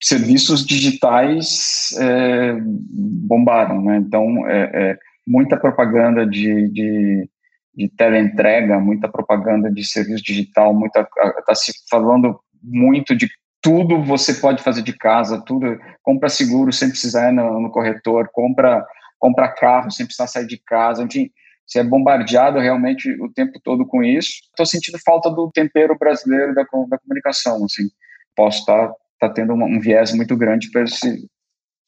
[SPEAKER 7] serviços digitais é, bombaram, né? Então, é, é, muita propaganda de, de, de teleentrega, muita propaganda de serviço digital, muita está se falando muito de tudo você pode fazer de casa, tudo, compra seguro sem precisar ir no, no corretor, compra, compra carro sem precisar sair de casa, enfim, você é bombardeado realmente o tempo todo com isso. Estou sentindo falta do tempero brasileiro da, da comunicação, assim. Posso estar tá, tá tendo um, um viés muito grande para esse,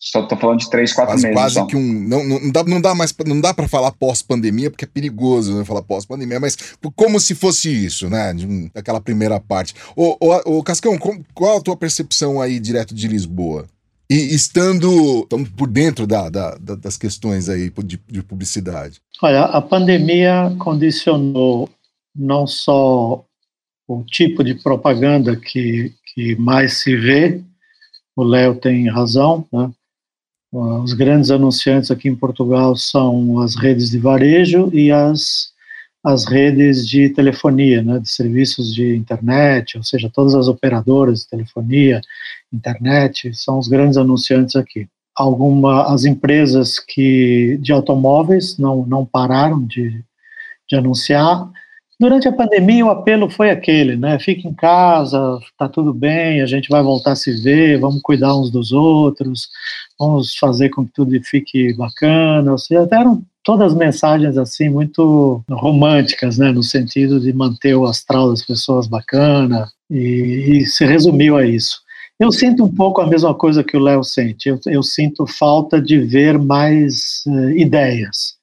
[SPEAKER 7] só estou falando de três, quatro
[SPEAKER 3] quase,
[SPEAKER 7] meses.
[SPEAKER 3] Quase que um. Não, não dá, não dá mais não dá para falar pós-pandemia, porque é perigoso né, falar pós-pandemia, mas como se fosse isso, né? De, daquela primeira parte. Ô, ô, ô Cascão, qual a tua percepção aí direto de Lisboa? E estando, por dentro da, da, da, das questões aí de, de publicidade.
[SPEAKER 6] Olha, a pandemia condicionou não só o tipo de propaganda que, que mais se vê, o Léo tem razão, né? Os grandes anunciantes aqui em Portugal são as redes de varejo e as, as redes de telefonia, né, de serviços de internet, ou seja, todas as operadoras de telefonia, internet, são os grandes anunciantes aqui. Alguma, as empresas que de automóveis não, não pararam de, de anunciar, Durante a pandemia, o apelo foi aquele, né? Fique em casa, tá tudo bem, a gente vai voltar a se ver, vamos cuidar uns dos outros, vamos fazer com que tudo fique bacana. Ou seja, eram todas mensagens assim muito românticas, né? No sentido de manter o astral das pessoas bacana, e, e se resumiu a isso. Eu sinto um pouco a mesma coisa que o Léo sente. Eu, eu, sinto falta de ver mais uh, ideias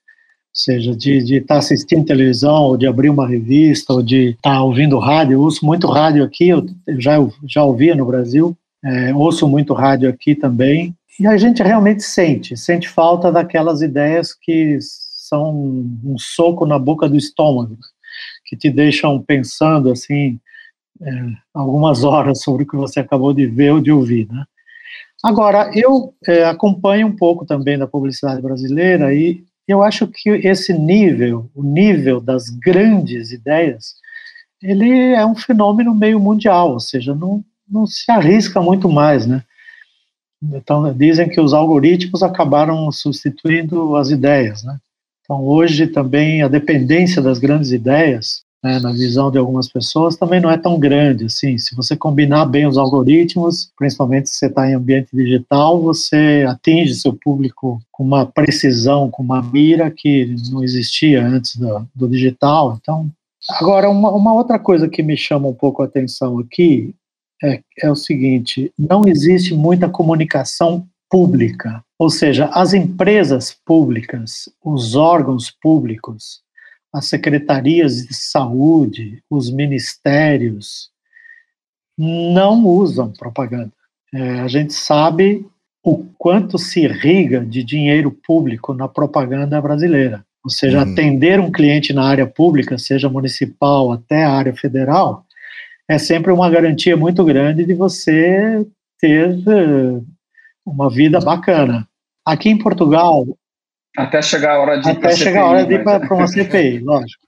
[SPEAKER 6] seja de estar tá assistindo televisão, ou de abrir uma revista, ou de estar tá ouvindo rádio. Eu ouço muito rádio aqui, eu já, já ouvia no Brasil, é, ouço muito rádio aqui também, e a gente realmente sente, sente falta daquelas ideias que são um soco na boca do estômago, que te deixam pensando assim é, algumas horas sobre o que você acabou de ver ou de ouvir, né? Agora, eu é, acompanho um pouco também da publicidade brasileira e eu acho que esse nível, o nível das grandes ideias, ele é um fenômeno meio mundial, ou seja, não, não se arrisca muito mais, né? Então, dizem que os algoritmos acabaram substituindo as ideias, né? Então, hoje também a dependência das grandes ideias né, na visão de algumas pessoas, também não é tão grande. Assim, se você combinar bem os algoritmos, principalmente se você está em ambiente digital, você atinge seu público com uma precisão, com uma mira que não existia antes do, do digital. Então, agora uma, uma outra coisa que me chama um pouco a atenção aqui é, é o seguinte: não existe muita comunicação pública, ou seja, as empresas públicas, os órgãos públicos, as secretarias de saúde, os ministérios, não usam propaganda. É, a gente sabe o quanto se irriga de dinheiro público na propaganda brasileira. Ou seja, uhum. atender um cliente na área pública, seja municipal até a área federal, é sempre uma garantia muito grande de você ter eh, uma vida bacana. Aqui em Portugal.
[SPEAKER 7] Até chegar a hora de
[SPEAKER 6] ir Até chegar a hora de ir para uma CPI, lógico.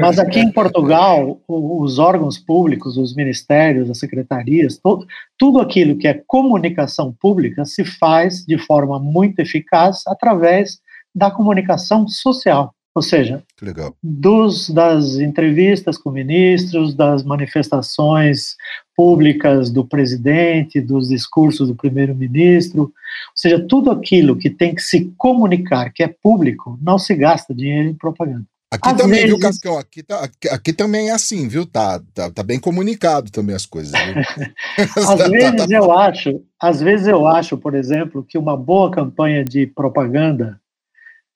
[SPEAKER 6] Mas aqui em Portugal, os órgãos públicos, os ministérios, as secretarias, todo, tudo aquilo que é comunicação pública se faz de forma muito eficaz através da comunicação social. Ou seja, dos, das entrevistas com ministros, das manifestações públicas do presidente, dos discursos do primeiro-ministro, ou seja, tudo aquilo que tem que se comunicar, que é público, não se gasta dinheiro em propaganda.
[SPEAKER 1] Aqui Às também, vezes... viu, Cascão? Aqui, tá, aqui, aqui, também é assim, viu? Tá, tá, tá bem comunicado também as coisas.
[SPEAKER 6] às tá, vezes tá, eu acho, às vezes eu acho, por exemplo, que uma boa campanha de propaganda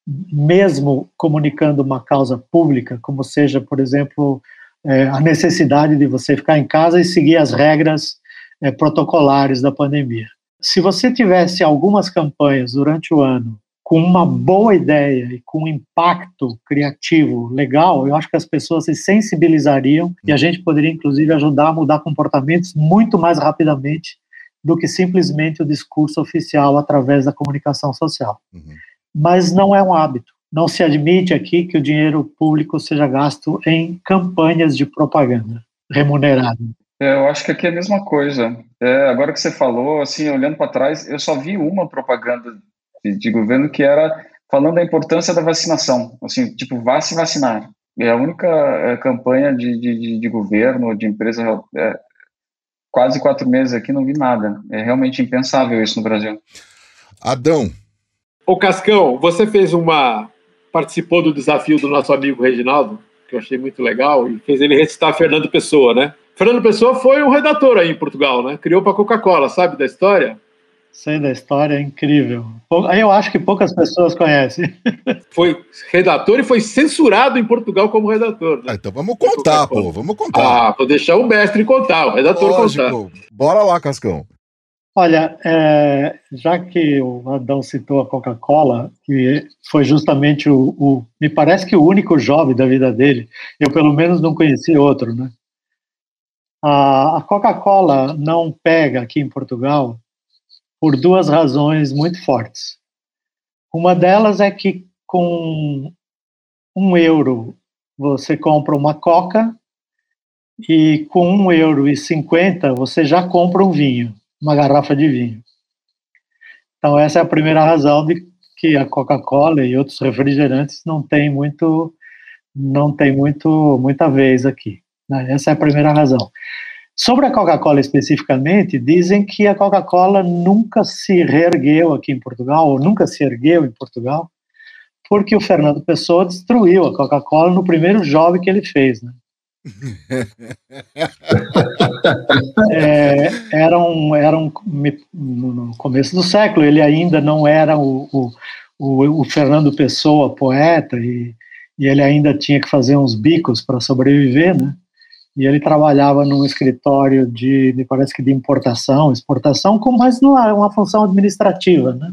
[SPEAKER 6] mesmo comunicando uma causa pública, como seja, por exemplo, é, a necessidade de você ficar em casa e seguir as regras é, protocolares da pandemia. Se você tivesse algumas campanhas durante o ano com uma boa ideia e com um impacto criativo legal, eu acho que as pessoas se sensibilizariam e a gente poderia, inclusive, ajudar a mudar comportamentos muito mais rapidamente do que simplesmente o discurso oficial através da comunicação social. Uhum mas não é um hábito. Não se admite aqui que o dinheiro público seja gasto em campanhas de propaganda remunerada.
[SPEAKER 7] É, eu acho que aqui é a mesma coisa. É, agora que você falou, assim, olhando para trás, eu só vi uma propaganda de, de, governo que era falando da importância da vacinação, assim, tipo, vá se vacinar. É a única é, campanha de, de, de, governo, de empresa, é, quase quatro meses aqui, não vi nada. É realmente impensável isso no Brasil.
[SPEAKER 1] Adão,
[SPEAKER 4] Ô Cascão, você fez uma. participou do desafio do nosso amigo Reginaldo, que eu achei muito legal, e fez ele recitar Fernando Pessoa, né? Fernando Pessoa foi um redator aí em Portugal, né? Criou para Coca-Cola, sabe da história?
[SPEAKER 6] Sei da história, é incrível. Eu acho que poucas pessoas conhecem.
[SPEAKER 4] Foi redator e foi censurado em Portugal como redator. Né?
[SPEAKER 1] Ah, então vamos contar, pô, vamos contar.
[SPEAKER 4] Ah, vou deixar o mestre contar, o redator Lógico. contar.
[SPEAKER 1] Bora lá, Cascão.
[SPEAKER 6] Olha, é, já que o Adão citou a Coca-Cola, que foi justamente o, o, me parece que o único jovem da vida dele, eu pelo menos não conheci outro, né? A, a Coca-Cola não pega aqui em Portugal por duas razões muito fortes. Uma delas é que com um euro você compra uma Coca e com um euro e cinquenta você já compra um vinho uma garrafa de vinho. Então essa é a primeira razão de que a Coca-Cola e outros refrigerantes não tem muito não tem muito muita vez aqui. Né? Essa é a primeira razão. Sobre a Coca-Cola especificamente, dizem que a Coca-Cola nunca se reergueu aqui em Portugal, ou nunca se ergueu em Portugal, porque o Fernando Pessoa destruiu a Coca-Cola no primeiro job que ele fez. Né? é, era um, era um, no começo do século, ele ainda não era o, o, o, o Fernando Pessoa, poeta, e, e ele ainda tinha que fazer uns bicos para sobreviver, né? E ele trabalhava num escritório de, me parece que de importação, exportação, com mais uma função administrativa, né?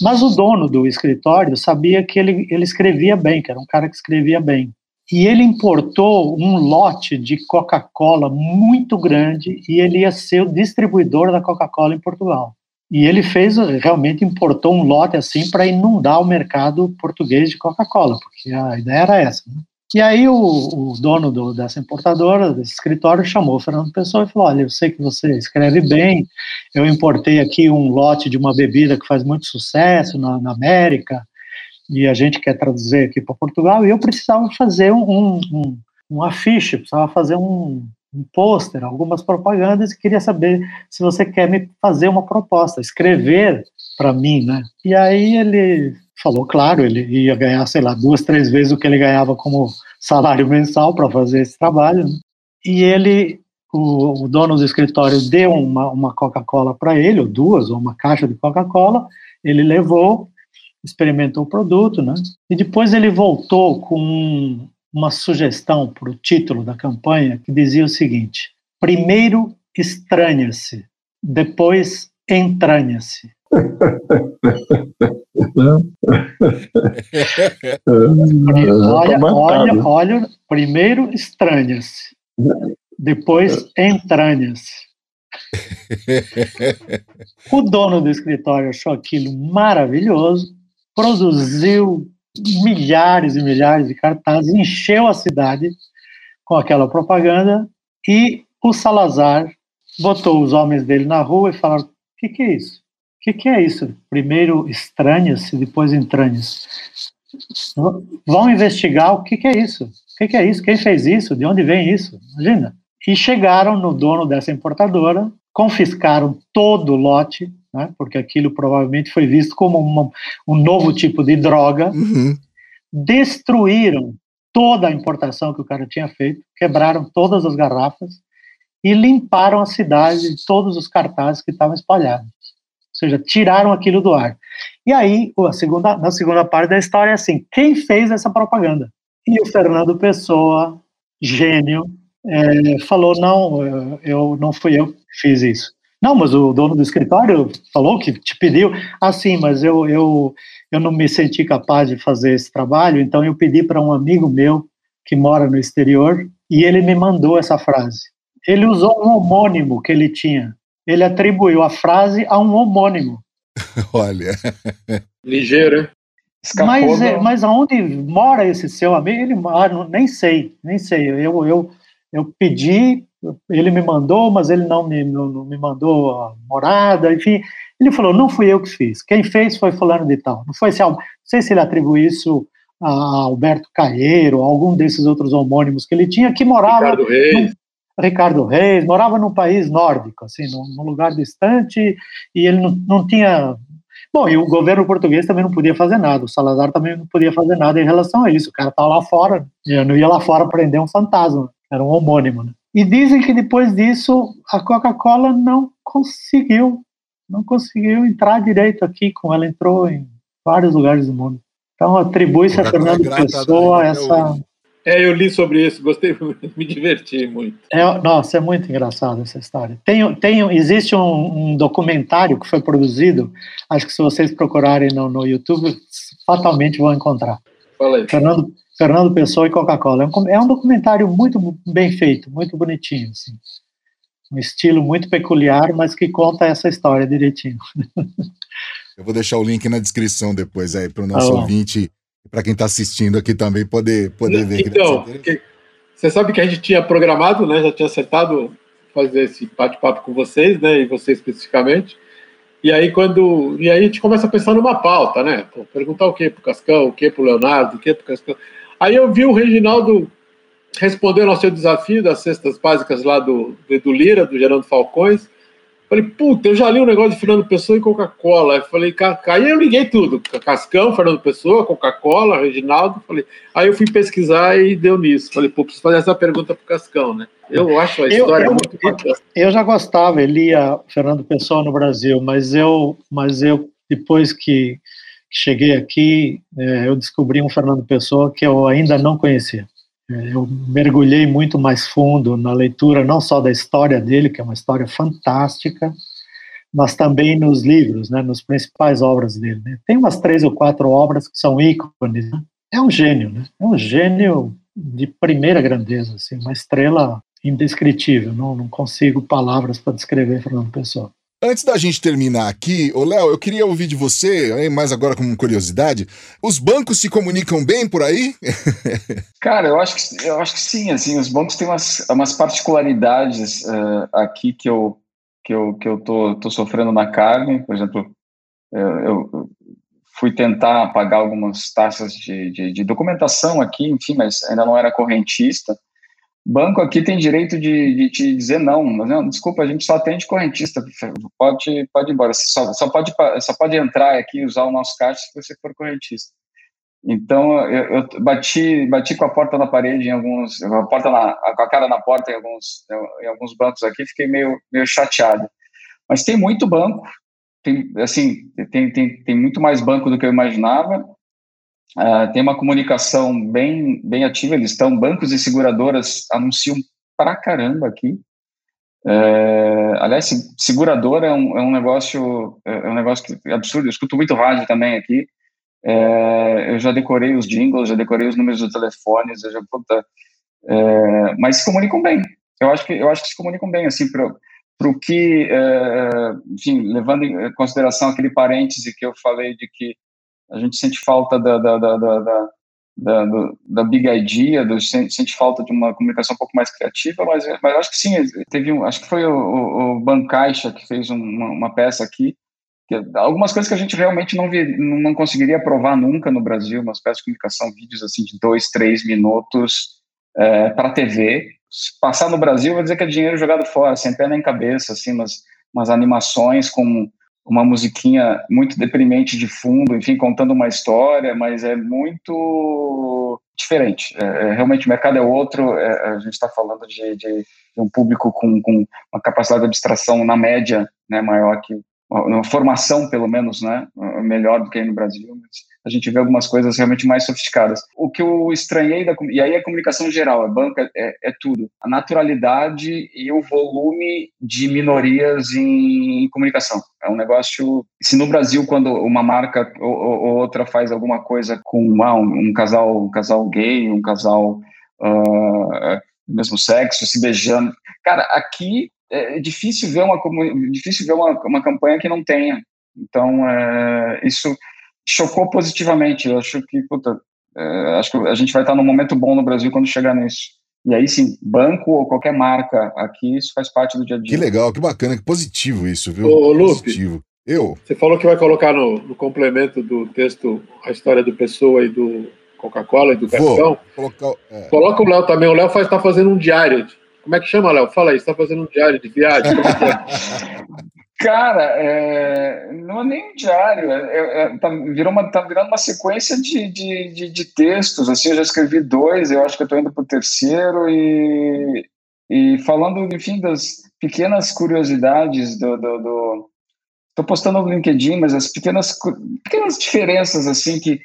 [SPEAKER 6] Mas o dono do escritório sabia que ele, ele escrevia bem, que era um cara que escrevia bem e ele importou um lote de Coca-Cola muito grande e ele ia ser o distribuidor da Coca-Cola em Portugal. E ele fez, realmente importou um lote assim para inundar o mercado português de Coca-Cola, porque a ideia era essa. Né? E aí o, o dono do, dessa importadora, desse escritório, chamou o Fernando Pessoa e falou, olha, eu sei que você escreve bem, eu importei aqui um lote de uma bebida que faz muito sucesso na, na América, e a gente quer traduzir aqui para Portugal, e eu precisava fazer um, um, um afiche, precisava fazer um, um pôster, algumas propagandas, e queria saber se você quer me fazer uma proposta, escrever para mim, né? E aí ele falou, claro, ele ia ganhar, sei lá, duas, três vezes o que ele ganhava como salário mensal para fazer esse trabalho, né? E ele o, o, dono do escritório deu uma, uma Coca-Cola para ele, ou duas, ou uma caixa de Coca-Cola, ele levou, experimentou o produto, né? E depois ele voltou com uma sugestão para o título da campanha que dizia o seguinte: primeiro estranha-se, depois entranha-se. olha, olha, olha, primeiro estranha-se, depois entranha-se. o dono do escritório achou aquilo maravilhoso, produziu milhares e milhares de cartazes, encheu a cidade com aquela propaganda e o Salazar botou os homens dele na rua e falaram: o que, que é isso? O que, que é isso? Primeiro estranhas-se, depois entranhas. Vão investigar o que, que é isso? O que, que é isso? Quem fez isso? De onde vem isso? Imagina. E chegaram no dono dessa importadora, confiscaram todo o lote, né, porque aquilo provavelmente foi visto como uma, um novo tipo de droga, uhum. destruíram toda a importação que o cara tinha feito, quebraram todas as garrafas e limparam a cidade de todos os cartazes que estavam espalhados. Ou seja, tiraram aquilo do ar. E aí, a segunda, na segunda parte da história é assim: quem fez essa propaganda? E o Fernando Pessoa, gênio, é, falou: não, eu não fui eu que fiz isso. Não, mas o dono do escritório falou que te pediu. Assim, mas eu, eu, eu não me senti capaz de fazer esse trabalho, então eu pedi para um amigo meu que mora no exterior e ele me mandou essa frase. Ele usou um homônimo que ele tinha. Ele atribuiu a frase a um homônimo.
[SPEAKER 1] Olha.
[SPEAKER 4] Ligeiro,
[SPEAKER 6] mas, é, mas aonde mora esse seu amigo? Ele mora, nem sei, nem sei. Eu, eu, eu pedi ele me mandou, mas ele não me, não, não me mandou a morada, enfim. Ele falou, não fui eu que fiz, quem fez foi fulano de tal. Não foi se, não sei se ele atribui isso a Alberto Caeiro, a algum desses outros homônimos que ele tinha, que morava...
[SPEAKER 4] Ricardo Reis.
[SPEAKER 6] Num, Ricardo Reis, morava num país nórdico, assim, num, num lugar distante, e ele não, não tinha Bom, e o governo português também não podia fazer nada, o Salazar também não podia fazer nada em relação a isso. O cara estava lá fora, eu não ia lá fora prender um fantasma, era um homônimo. Né? E dizem que depois disso a Coca-Cola não conseguiu, não conseguiu entrar direito aqui, como ela entrou em vários lugares do mundo. Então atribui-se a Fernando Pessoa essa.
[SPEAKER 4] É, eu li sobre isso, gostei, me diverti muito.
[SPEAKER 6] É, nossa, é muito engraçado essa história. Tem, tem, existe um, um, documentário que foi produzido, acho que se vocês procurarem no, no YouTube, fatalmente vão encontrar.
[SPEAKER 4] Fala aí.
[SPEAKER 6] Fernando, Fernando Pessoa e Coca-Cola. É, um, é um documentário muito bem feito, muito bonitinho, assim. Um estilo muito peculiar, mas que conta essa história direitinho.
[SPEAKER 1] Eu vou deixar o link na descrição depois aí para o nosso ah, ouvinte e para quem está assistindo aqui também poder, poder ver.
[SPEAKER 4] Então, você sabe que a gente tinha programado, né? Já tinha acertado fazer esse bate-papo com vocês, né? E você especificamente. E aí quando e aí a gente começa a pensar numa pauta, né? Pô, perguntar o que para o Cascão, o que para o Leonardo, o que para o Cascão. Aí eu vi o Reginaldo respondendo ao seu desafio das cestas básicas lá do, do Edu Lira, do Gerando Falcões. Falei, puta, eu já li um negócio de Fernando Pessoa e Coca-Cola. Falei, aí eu liguei tudo. Cascão, Fernando Pessoa, Coca-Cola, Reginaldo. Falei, aí eu fui pesquisar e deu nisso. Falei, pô, preciso fazer essa pergunta pro Cascão, né? Eu acho a história eu, eu, muito bacana.
[SPEAKER 6] Eu já gostava, eu lia Fernando Pessoa no Brasil, mas eu, mas eu depois que cheguei aqui, é, eu descobri um Fernando Pessoa que eu ainda não conhecia. É, eu mergulhei muito mais fundo na leitura, não só da história dele, que é uma história fantástica, mas também nos livros, né, nas principais obras dele. Né. Tem umas três ou quatro obras que são ícones. Né. É um gênio, né? é um gênio de primeira grandeza, assim, uma estrela indescritível. Não, não consigo palavras para descrever Fernando Pessoa.
[SPEAKER 1] Antes da gente terminar aqui, ô Léo, eu queria ouvir de você, mais agora como curiosidade, os bancos se comunicam bem por aí?
[SPEAKER 7] Cara, eu acho que, eu acho que sim, assim, os bancos têm umas, umas particularidades uh, aqui que eu, que eu, que eu tô, tô sofrendo na carne, por exemplo, eu, eu fui tentar pagar algumas taxas de, de, de documentação aqui, enfim, mas ainda não era correntista, banco aqui tem direito de, de te dizer não, não, desculpa, a gente só atende correntista, pode, pode ir embora, só, só, pode, só pode entrar aqui e usar o nosso caixa se você for correntista. Então eu, eu, bati, bati com a porta na parede em alguns, a porta na, com a cara na porta em alguns, em alguns bancos aqui, fiquei meio, meio chateado. Mas tem muito banco, tem, assim, tem, tem, tem muito mais banco do que eu imaginava. Uh, tem uma comunicação bem, bem ativa, eles estão, bancos e seguradoras anunciam pra caramba aqui. É, aliás, seguradora é um, é um negócio é um negócio que é absurdo. Eu escuto muito rádio também aqui. É, eu já decorei os jingles, já decorei os números dos telefones, eu já puta, é, mas se comunicam bem. Eu acho que eu acho que se comunicam bem assim para o que, é, enfim, levando em consideração aquele parêntese que eu falei de que a gente sente falta da, da, da, da da, do, da Big Idea, do, sente, falta de uma comunicação um pouco mais criativa, mas, mas acho que sim, teve um, acho que foi o, o, Bancaixa que fez uma, uma, peça aqui, que, algumas coisas que a gente realmente não, vi, não conseguiria provar nunca no Brasil, umas peças de comunicação, vídeos assim de dois, três minutos é, para TV, se passar no Brasil, vai dizer que é dinheiro jogado fora, sem pé nem cabeça, assim, umas, umas animações com uma musiquinha muito deprimente de fundo, enfim, contando uma história, mas é muito diferente. É, é realmente o mercado é outro, é, a gente está falando de, de, um público com, com uma capacidade de abstração na média né, maior que uma formação, pelo menos, né, melhor do que no Brasil, mas a gente vê algumas coisas realmente mais sofisticadas. O que eu estranhei, da, e aí é comunicação geral, a banca é, é tudo, a naturalidade e o volume de minorias em, em, comunicação. É um negócio, se no Brasil, quando uma marca ou, ou outra faz alguma coisa com ah, um, um, casal, um casal gay, um casal uh, do mesmo sexo, se beijando, cara, aqui é difícil ver uma difícil ver uma, uma campanha que não tenha. Então, é, isso chocou positivamente. Eu acho que, puta, é, acho que a gente vai estar num momento bom no Brasil quando chegar nisso. E aí sim, banco ou qualquer marca aqui, isso faz parte do dia a dia.
[SPEAKER 1] Que legal, que bacana, que positivo isso, viu?
[SPEAKER 4] Ô, Lupe,
[SPEAKER 1] positivo. Eu?
[SPEAKER 4] Você falou que vai colocar no, no complemento do texto a história do Pessoa e do Coca-Cola e do. Colocar, é. Coloca o Léo também. O Léo está fazendo um diário como é que chama, Léo? Fala aí, você está fazendo um diário de viagem?
[SPEAKER 7] Cara, é, não é nem um diário, é, é, é, tá, virou uma, tá virando uma sequência de, de, de, de, textos. Assim, eu já escrevi dois, eu acho que eu estou indo para o terceiro e, e falando, enfim, das pequenas curiosidades do. do, do Estou postando no LinkedIn, mas as pequenas, pequenas diferenças, assim, que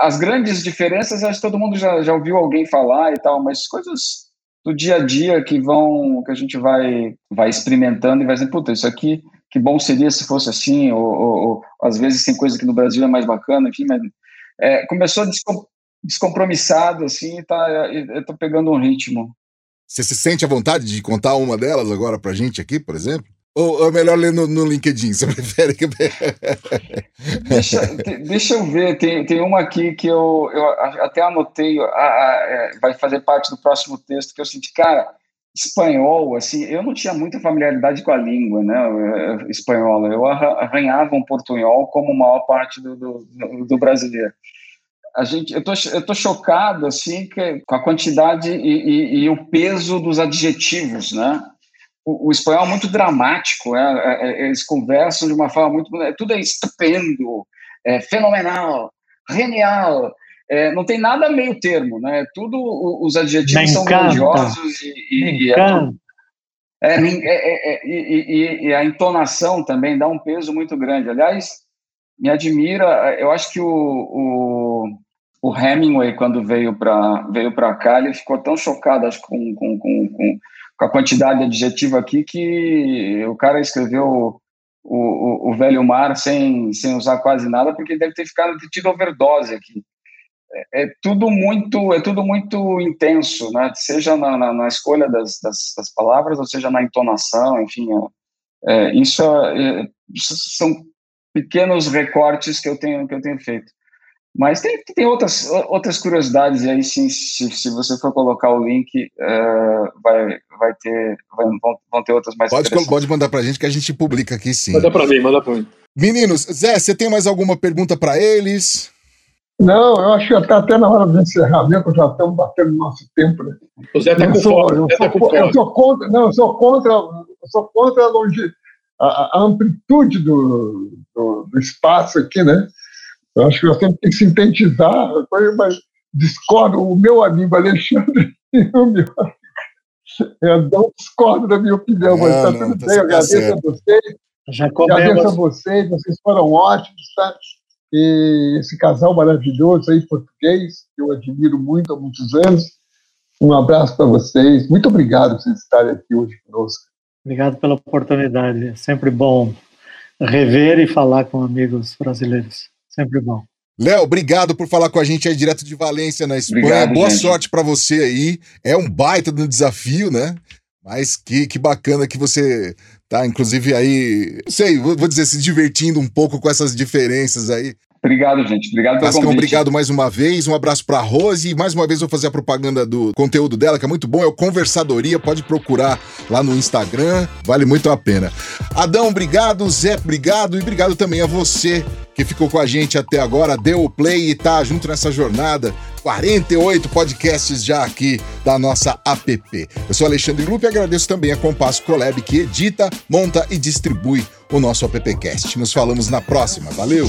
[SPEAKER 7] as grandes diferenças, acho que todo mundo já, já ouviu alguém falar e tal, mas coisas do dia a dia que vão que a gente vai vai experimentando e vai dizendo, puta, isso aqui que bom seria se fosse assim, ou, ou, ou às vezes tem coisa que no Brasil é mais bacana, enfim, mas é, começou descom, descompromissado, assim, e tá, eu tô pegando um ritmo.
[SPEAKER 1] Você se sente à vontade de contar uma delas agora pra gente aqui, por exemplo? Ou, é melhor ler no, no, LinkedIn? Você prefere que.
[SPEAKER 7] deixa, deixa eu ver, tem, tem uma aqui que eu, eu até anotei, a, a, é, vai fazer parte do próximo texto, que eu senti, cara, espanhol, assim, eu não tinha muita familiaridade com a língua, né, é, espanhola. Eu arranhava um portunhol como maior parte do, do, do brasileiro. A gente, eu tô, eu tô chocado, assim, que, com a quantidade e, e, e o peso dos adjetivos, né? o, o, espanhol é muito dramático, é, é, é, eles conversam de uma forma muito. É, tudo é estupendo, é fenomenal, genial. É, não tem nada meio termo, né? Tudo os adjetivos são grandiosos e, e, e, é, e, e, a entonação também dá um peso muito grande. Aliás, me admira, eu acho que o, o, o Hemingway, quando veio para veio cá, ele ficou tão chocado acho, com, com, com, com a quantidade de adjetivo aqui que o cara escreveu o, o, o, velho mar sem, sem usar quase nada, porque deve ter ficado tido overdose aqui. É, é, tudo muito é tudo muito intenso, né? Seja na, na, na escolha das, das, das, palavras, ou seja na entonação, enfim. É, é isso é, são pequenos recortes que eu tenho que eu tenho feito. Mas tem, tem outras, outras curiosidades, e aí sim, se, se você for colocar o link, uh, vai, vai ter, vai, vão, vão, ter outras mais
[SPEAKER 1] pode, pode mandar para a gente que a gente publica aqui sim.
[SPEAKER 4] Manda para mim, manda para mim.
[SPEAKER 1] Meninos, Zé, você tem mais alguma pergunta para eles?
[SPEAKER 5] Não, eu acho que está até na hora do encerramento, já estamos batendo nosso tempo. Né?
[SPEAKER 4] O Zé está com fome. Eu,
[SPEAKER 5] sou, eu sou contra, não, eu sou contra, eu sou contra a, longe, a, a amplitude do, do, do espaço aqui, né? Eu acho que nós temos que sintetizar, mas discordo, o meu amigo Alexandre e o meu eu não discordo da minha opinião, mas está tudo tá bem. Eu agradeço certo. a vocês. Já agradeço a vocês, vocês foram ótimos, tá? E esse casal maravilhoso aí, português, que eu admiro muito há muitos anos. Um abraço para vocês. Muito obrigado por vocês estarem aqui hoje conosco.
[SPEAKER 6] Obrigado pela oportunidade. É sempre bom rever e falar com amigos brasileiros. Sempre bom.
[SPEAKER 3] Léo, obrigado por falar com a gente aí direto de Valência, na Espanha. Obrigado, Boa gente. sorte para você aí. É um baita de um desafio, né? Mas que, que bacana que você tá, inclusive aí, sei, vou dizer, se divertindo um pouco com essas diferenças aí.
[SPEAKER 7] Obrigado, gente. Obrigado pelo
[SPEAKER 3] Cascão, obrigado mais uma vez. Um abraço para Rose. E mais uma vez vou fazer a propaganda do conteúdo dela, que é muito bom. É o Conversadoria. Pode procurar lá no Instagram. Vale muito a pena. Adão, obrigado. Zé, obrigado. E obrigado também a você que ficou com a gente até agora, deu o play e tá junto nessa jornada. 48 podcasts já aqui da nossa app. Eu sou Alexandre Lupe e agradeço também a Compasso Colab que edita, monta e distribui o nosso appcast. Nos falamos na próxima. Valeu!